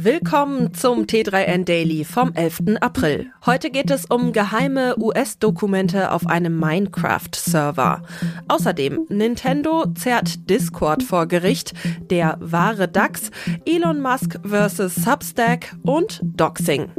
Willkommen zum T3N Daily vom 11. April. Heute geht es um geheime US-Dokumente auf einem Minecraft-Server. Außerdem Nintendo zerrt Discord vor Gericht, der wahre DAX, Elon Musk vs. Substack und Doxing.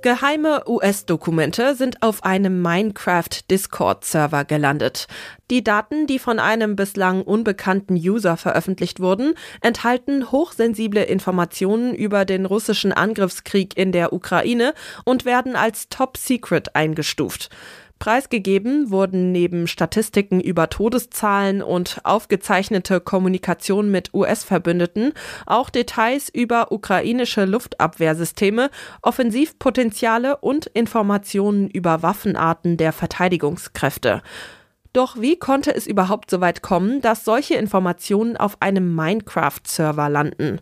Geheime US-Dokumente sind auf einem Minecraft-Discord-Server gelandet. Die Daten, die von einem bislang unbekannten User veröffentlicht wurden, enthalten hochsensible Informationen über den russischen Angriffskrieg in der Ukraine und werden als Top Secret eingestuft. Preisgegeben wurden neben Statistiken über Todeszahlen und aufgezeichnete Kommunikation mit US-Verbündeten auch Details über ukrainische Luftabwehrsysteme, Offensivpotenziale und Informationen über Waffenarten der Verteidigungskräfte. Doch wie konnte es überhaupt so weit kommen, dass solche Informationen auf einem Minecraft-Server landen?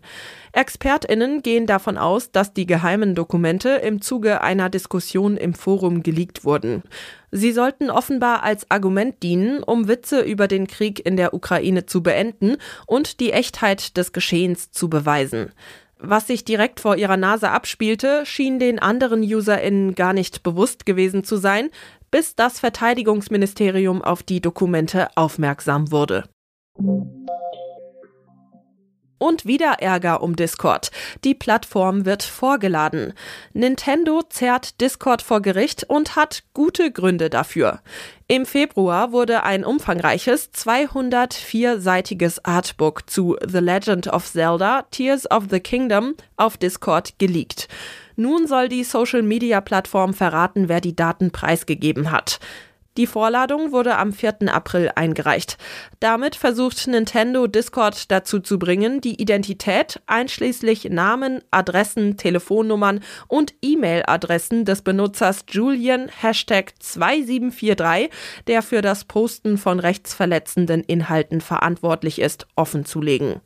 ExpertInnen gehen davon aus, dass die geheimen Dokumente im Zuge einer Diskussion im Forum geleakt wurden. Sie sollten offenbar als Argument dienen, um Witze über den Krieg in der Ukraine zu beenden und die Echtheit des Geschehens zu beweisen. Was sich direkt vor ihrer Nase abspielte, schien den anderen UserInnen gar nicht bewusst gewesen zu sein, bis das Verteidigungsministerium auf die Dokumente aufmerksam wurde. Und wieder Ärger um Discord. Die Plattform wird vorgeladen. Nintendo zerrt Discord vor Gericht und hat gute Gründe dafür. Im Februar wurde ein umfangreiches 204-seitiges Artbook zu The Legend of Zelda Tears of the Kingdom auf Discord geleakt. Nun soll die Social-Media-Plattform verraten, wer die Daten preisgegeben hat. Die Vorladung wurde am 4. April eingereicht. Damit versucht Nintendo Discord dazu zu bringen, die Identität einschließlich Namen, Adressen, Telefonnummern und E-Mail-Adressen des Benutzers Julian Hashtag 2743, der für das Posten von rechtsverletzenden Inhalten verantwortlich ist, offenzulegen.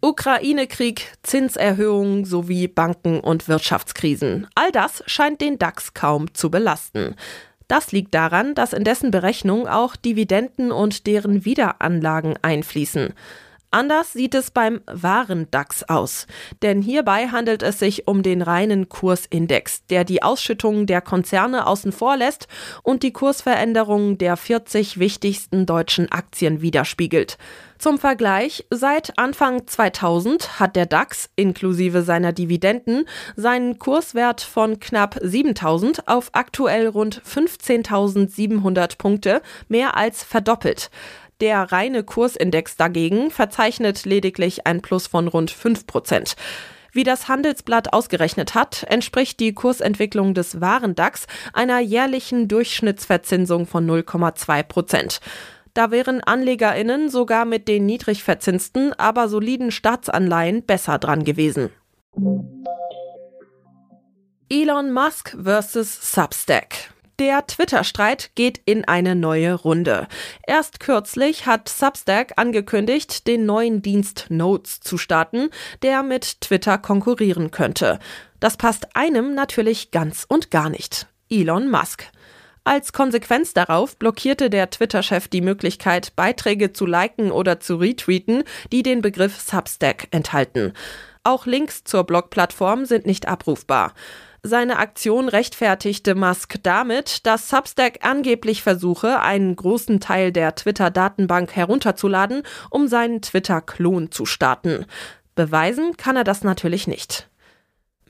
Ukraine-Krieg, Zinserhöhungen sowie Banken- und Wirtschaftskrisen. All das scheint den DAX kaum zu belasten. Das liegt daran, dass in dessen Berechnung auch Dividenden und deren Wiederanlagen einfließen. Anders sieht es beim wahren DAX aus, denn hierbei handelt es sich um den reinen Kursindex, der die Ausschüttungen der Konzerne außen vor lässt und die Kursveränderungen der 40 wichtigsten deutschen Aktien widerspiegelt. Zum Vergleich, seit Anfang 2000 hat der DAX inklusive seiner Dividenden seinen Kurswert von knapp 7000 auf aktuell rund 15.700 Punkte mehr als verdoppelt. Der reine Kursindex dagegen verzeichnet lediglich ein Plus von rund 5 Prozent. Wie das Handelsblatt ausgerechnet hat, entspricht die Kursentwicklung des Warendax einer jährlichen Durchschnittsverzinsung von 0,2 Prozent. Da wären AnlegerInnen sogar mit den niedrig verzinsten, aber soliden Staatsanleihen besser dran gewesen. Elon Musk vs. Substack. Der Twitter-Streit geht in eine neue Runde. Erst kürzlich hat Substack angekündigt, den neuen Dienst Notes zu starten, der mit Twitter konkurrieren könnte. Das passt einem natürlich ganz und gar nicht. Elon Musk. Als Konsequenz darauf blockierte der Twitter-Chef die Möglichkeit, Beiträge zu liken oder zu retweeten, die den Begriff Substack enthalten. Auch Links zur Blog-Plattform sind nicht abrufbar. Seine Aktion rechtfertigte Musk damit, dass Substack angeblich versuche, einen großen Teil der Twitter-Datenbank herunterzuladen, um seinen Twitter-Klon zu starten. Beweisen kann er das natürlich nicht.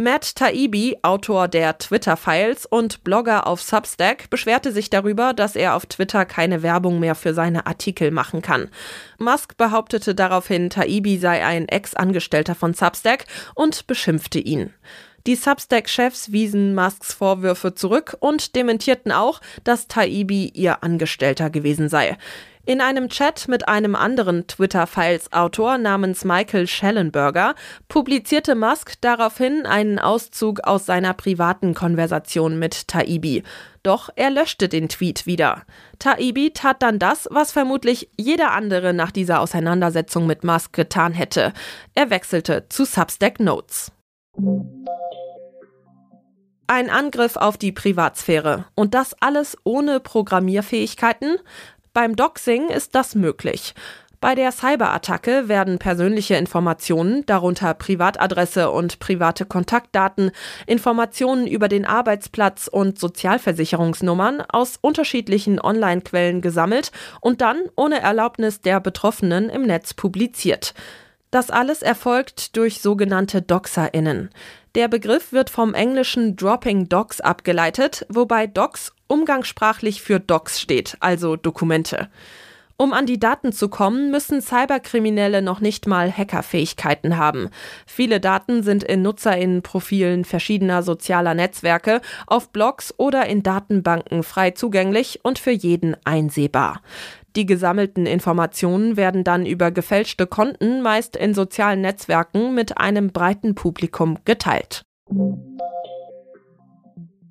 Matt Taibbi, Autor der Twitter-Files und Blogger auf Substack, beschwerte sich darüber, dass er auf Twitter keine Werbung mehr für seine Artikel machen kann. Musk behauptete daraufhin, Taibbi sei ein Ex-Angestellter von Substack und beschimpfte ihn. Die Substack-Chefs wiesen Musks Vorwürfe zurück und dementierten auch, dass Taibbi ihr Angestellter gewesen sei. In einem Chat mit einem anderen Twitter-Files-Autor namens Michael Schellenberger publizierte Musk daraufhin einen Auszug aus seiner privaten Konversation mit Taibbi. Doch er löschte den Tweet wieder. Taibbi tat dann das, was vermutlich jeder andere nach dieser Auseinandersetzung mit Musk getan hätte. Er wechselte zu Substack Notes. Ein Angriff auf die Privatsphäre. Und das alles ohne Programmierfähigkeiten? Beim Doxing ist das möglich. Bei der Cyberattacke werden persönliche Informationen, darunter Privatadresse und private Kontaktdaten, Informationen über den Arbeitsplatz und Sozialversicherungsnummern aus unterschiedlichen Online-Quellen gesammelt und dann ohne Erlaubnis der Betroffenen im Netz publiziert. Das alles erfolgt durch sogenannte DoxerInnen. Der Begriff wird vom englischen Dropping Docs abgeleitet, wobei Docs umgangssprachlich für Docs steht, also Dokumente. Um an die Daten zu kommen, müssen Cyberkriminelle noch nicht mal Hackerfähigkeiten haben. Viele Daten sind in Nutzerinnenprofilen verschiedener sozialer Netzwerke, auf Blogs oder in Datenbanken frei zugänglich und für jeden einsehbar. Die gesammelten Informationen werden dann über gefälschte Konten meist in sozialen Netzwerken mit einem breiten Publikum geteilt.